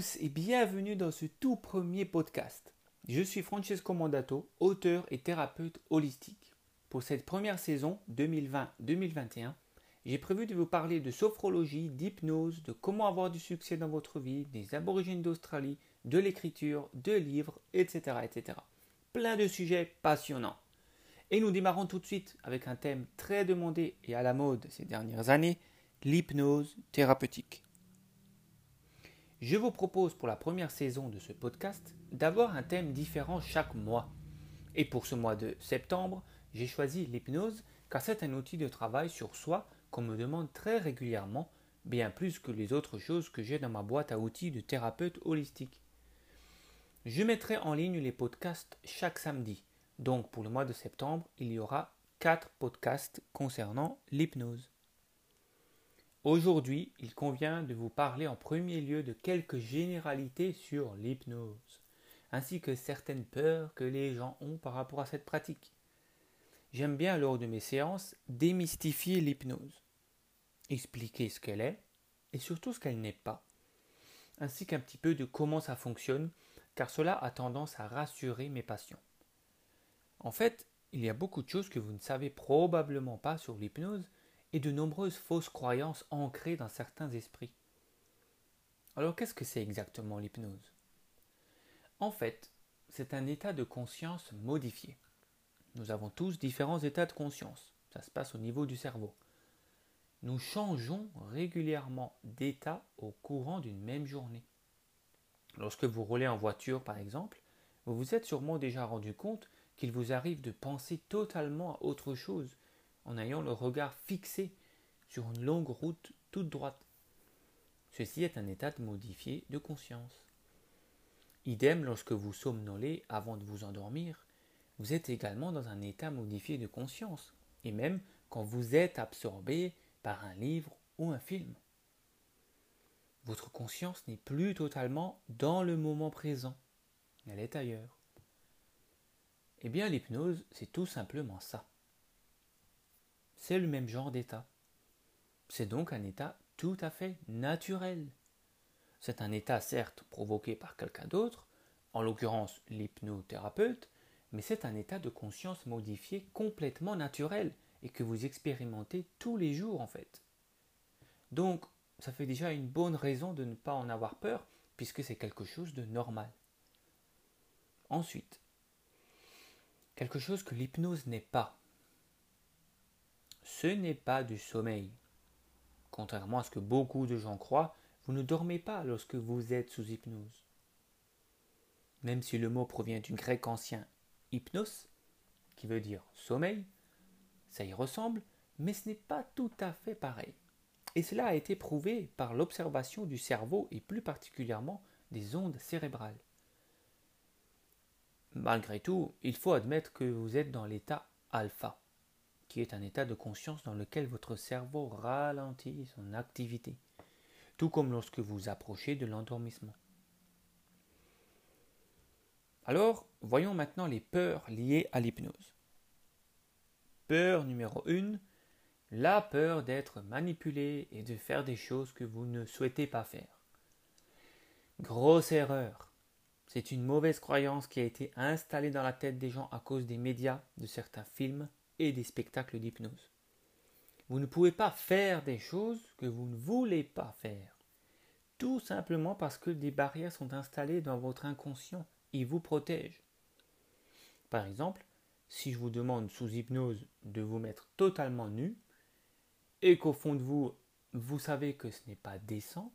tous et bienvenue dans ce tout premier podcast. Je suis Francesco Mandato, auteur et thérapeute holistique. Pour cette première saison 2020-2021, j'ai prévu de vous parler de sophrologie, d'hypnose, de comment avoir du succès dans votre vie, des aborigènes d'Australie, de l'écriture, de livres, etc., etc. Plein de sujets passionnants. Et nous démarrons tout de suite avec un thème très demandé et à la mode ces dernières années, l'hypnose thérapeutique. Je vous propose pour la première saison de ce podcast d'avoir un thème différent chaque mois. Et pour ce mois de septembre, j'ai choisi l'hypnose car c'est un outil de travail sur soi qu'on me demande très régulièrement, bien plus que les autres choses que j'ai dans ma boîte à outils de thérapeute holistique. Je mettrai en ligne les podcasts chaque samedi. Donc pour le mois de septembre, il y aura 4 podcasts concernant l'hypnose. Aujourd'hui, il convient de vous parler en premier lieu de quelques généralités sur l'hypnose, ainsi que certaines peurs que les gens ont par rapport à cette pratique. J'aime bien lors de mes séances démystifier l'hypnose, expliquer ce qu'elle est et surtout ce qu'elle n'est pas, ainsi qu'un petit peu de comment ça fonctionne, car cela a tendance à rassurer mes patients. En fait, il y a beaucoup de choses que vous ne savez probablement pas sur l'hypnose et de nombreuses fausses croyances ancrées dans certains esprits. Alors qu'est-ce que c'est exactement l'hypnose? En fait, c'est un état de conscience modifié. Nous avons tous différents états de conscience. Ça se passe au niveau du cerveau. Nous changeons régulièrement d'état au courant d'une même journée. Lorsque vous roulez en voiture, par exemple, vous vous êtes sûrement déjà rendu compte qu'il vous arrive de penser totalement à autre chose en ayant le regard fixé sur une longue route toute droite. Ceci est un état modifié de conscience. Idem lorsque vous somnolez avant de vous endormir, vous êtes également dans un état modifié de conscience, et même quand vous êtes absorbé par un livre ou un film. Votre conscience n'est plus totalement dans le moment présent, elle est ailleurs. Eh bien l'hypnose, c'est tout simplement ça c'est le même genre d'état. C'est donc un état tout à fait naturel. C'est un état certes provoqué par quelqu'un d'autre, en l'occurrence l'hypnothérapeute, mais c'est un état de conscience modifié complètement naturel et que vous expérimentez tous les jours en fait. Donc, ça fait déjà une bonne raison de ne pas en avoir peur, puisque c'est quelque chose de normal. Ensuite, quelque chose que l'hypnose n'est pas, ce n'est pas du sommeil. Contrairement à ce que beaucoup de gens croient, vous ne dormez pas lorsque vous êtes sous hypnose. Même si le mot provient du grec ancien hypnos, qui veut dire sommeil, ça y ressemble, mais ce n'est pas tout à fait pareil. Et cela a été prouvé par l'observation du cerveau et plus particulièrement des ondes cérébrales. Malgré tout, il faut admettre que vous êtes dans l'état alpha qui est un état de conscience dans lequel votre cerveau ralentit son activité, tout comme lorsque vous approchez de l'endormissement. Alors, voyons maintenant les peurs liées à l'hypnose. Peur numéro 1, la peur d'être manipulé et de faire des choses que vous ne souhaitez pas faire. Grosse erreur. C'est une mauvaise croyance qui a été installée dans la tête des gens à cause des médias, de certains films des spectacles d'hypnose. Vous ne pouvez pas faire des choses que vous ne voulez pas faire. Tout simplement parce que des barrières sont installées dans votre inconscient et vous protègent. Par exemple, si je vous demande sous hypnose de vous mettre totalement nu, et qu'au fond de vous, vous savez que ce n'est pas décent,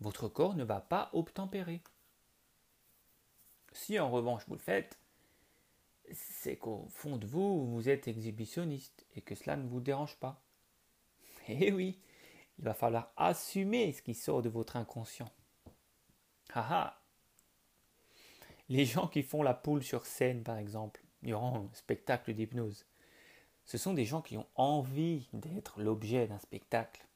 votre corps ne va pas obtempérer. Si en revanche vous le faites, c'est qu'au fond de vous, vous êtes exhibitionniste et que cela ne vous dérange pas. Eh oui, il va falloir assumer ce qui sort de votre inconscient. Ah ah Les gens qui font la poule sur scène, par exemple, durant un spectacle d'hypnose, ce sont des gens qui ont envie d'être l'objet d'un spectacle.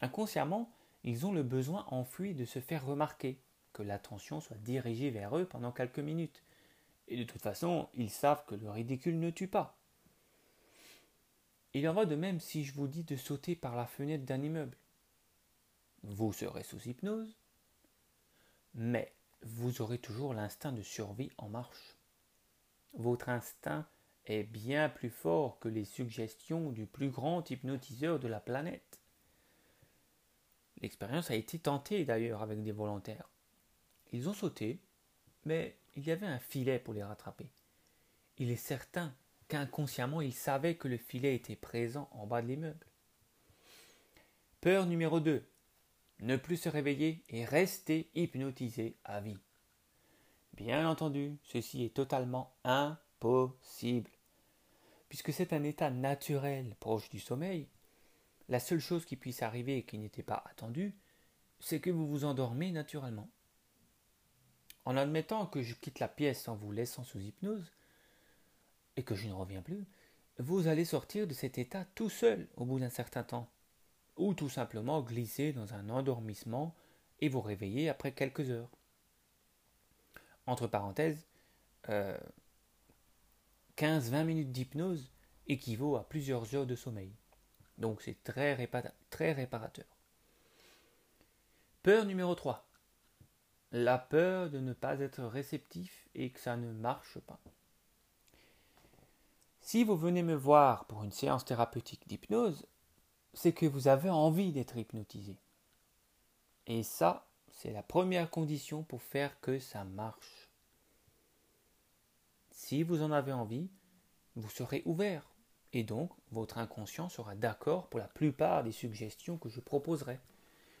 Inconsciemment, ils ont le besoin enfoui de se faire remarquer, que l'attention soit dirigée vers eux pendant quelques minutes. Et de toute façon, ils savent que le ridicule ne tue pas. Il en va de même si je vous dis de sauter par la fenêtre d'un immeuble. Vous serez sous hypnose. Mais vous aurez toujours l'instinct de survie en marche. Votre instinct est bien plus fort que les suggestions du plus grand hypnotiseur de la planète. L'expérience a été tentée d'ailleurs avec des volontaires. Ils ont sauté, mais il y avait un filet pour les rattraper. Il est certain qu'inconsciemment ils savaient que le filet était présent en bas de l'immeuble. Peur numéro 2. Ne plus se réveiller et rester hypnotisé à vie. Bien entendu, ceci est totalement impossible. Puisque c'est un état naturel proche du sommeil, la seule chose qui puisse arriver et qui n'était pas attendue, c'est que vous vous endormez naturellement. En admettant que je quitte la pièce en vous laissant sous hypnose, et que je ne reviens plus, vous allez sortir de cet état tout seul au bout d'un certain temps, ou tout simplement glisser dans un endormissement et vous réveiller après quelques heures. Entre parenthèses, 15-20 euh, minutes d'hypnose équivaut à plusieurs heures de sommeil. Donc c'est très, très réparateur. Peur numéro 3. La peur de ne pas être réceptif et que ça ne marche pas. Si vous venez me voir pour une séance thérapeutique d'hypnose, c'est que vous avez envie d'être hypnotisé. Et ça, c'est la première condition pour faire que ça marche. Si vous en avez envie, vous serez ouvert et donc votre inconscient sera d'accord pour la plupart des suggestions que je proposerai.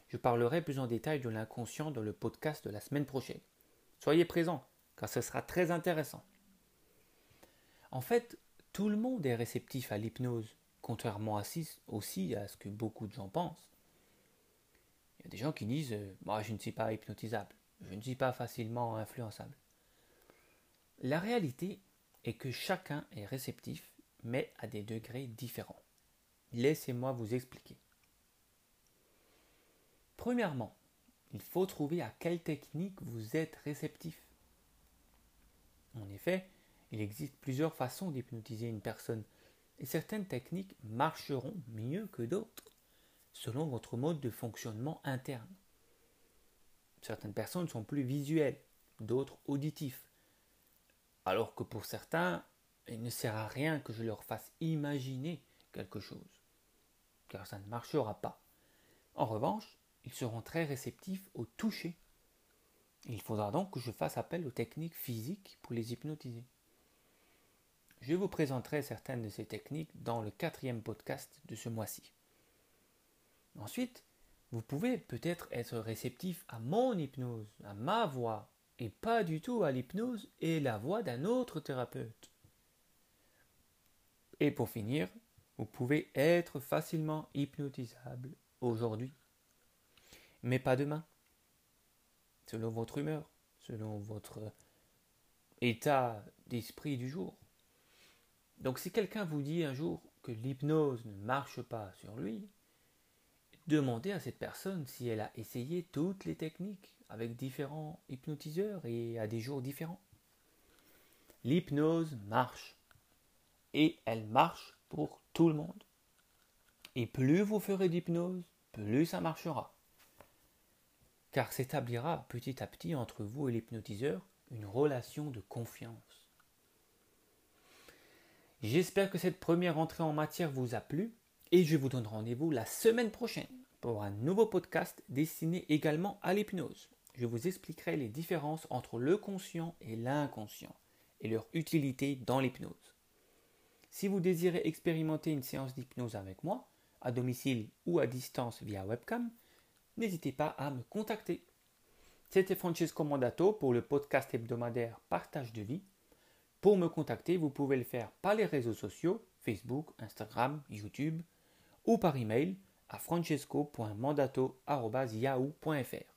Je parlerai plus en détail de l'inconscient dans le podcast de la semaine prochaine. Soyez présents, car ce sera très intéressant. En fait, tout le monde est réceptif à l'hypnose, contrairement aussi à ce que beaucoup de gens pensent. Il y a des gens qui disent euh, Moi, je ne suis pas hypnotisable, je ne suis pas facilement influençable. La réalité est que chacun est réceptif, mais à des degrés différents. Laissez-moi vous expliquer. Premièrement, il faut trouver à quelle technique vous êtes réceptif. En effet, il existe plusieurs façons d'hypnotiser une personne, et certaines techniques marcheront mieux que d'autres, selon votre mode de fonctionnement interne. Certaines personnes sont plus visuelles, d'autres auditifs, alors que pour certains, il ne sert à rien que je leur fasse imaginer quelque chose, car ça ne marchera pas. En revanche, ils seront très réceptifs au toucher. Il faudra donc que je fasse appel aux techniques physiques pour les hypnotiser. Je vous présenterai certaines de ces techniques dans le quatrième podcast de ce mois-ci. Ensuite, vous pouvez peut-être être réceptif à mon hypnose, à ma voix, et pas du tout à l'hypnose et la voix d'un autre thérapeute. Et pour finir, vous pouvez être facilement hypnotisable aujourd'hui, mais pas demain, selon votre humeur, selon votre état d'esprit du jour. Donc si quelqu'un vous dit un jour que l'hypnose ne marche pas sur lui, demandez à cette personne si elle a essayé toutes les techniques avec différents hypnotiseurs et à des jours différents. L'hypnose marche. Et elle marche pour tout le monde. Et plus vous ferez d'hypnose, plus ça marchera. Car s'établira petit à petit entre vous et l'hypnotiseur une relation de confiance. J'espère que cette première entrée en matière vous a plu et je vous donne rendez-vous la semaine prochaine pour un nouveau podcast destiné également à l'hypnose. Je vous expliquerai les différences entre le conscient et l'inconscient et leur utilité dans l'hypnose. Si vous désirez expérimenter une séance d'hypnose avec moi, à domicile ou à distance via webcam, n'hésitez pas à me contacter. C'était Francesco Mandato pour le podcast hebdomadaire Partage de vie pour me contacter, vous pouvez le faire par les réseaux sociaux, Facebook, Instagram, YouTube, ou par email à francesco.mandato.yahoo.fr.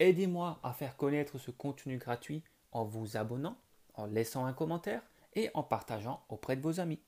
Aidez-moi à faire connaître ce contenu gratuit en vous abonnant, en laissant un commentaire et en partageant auprès de vos amis.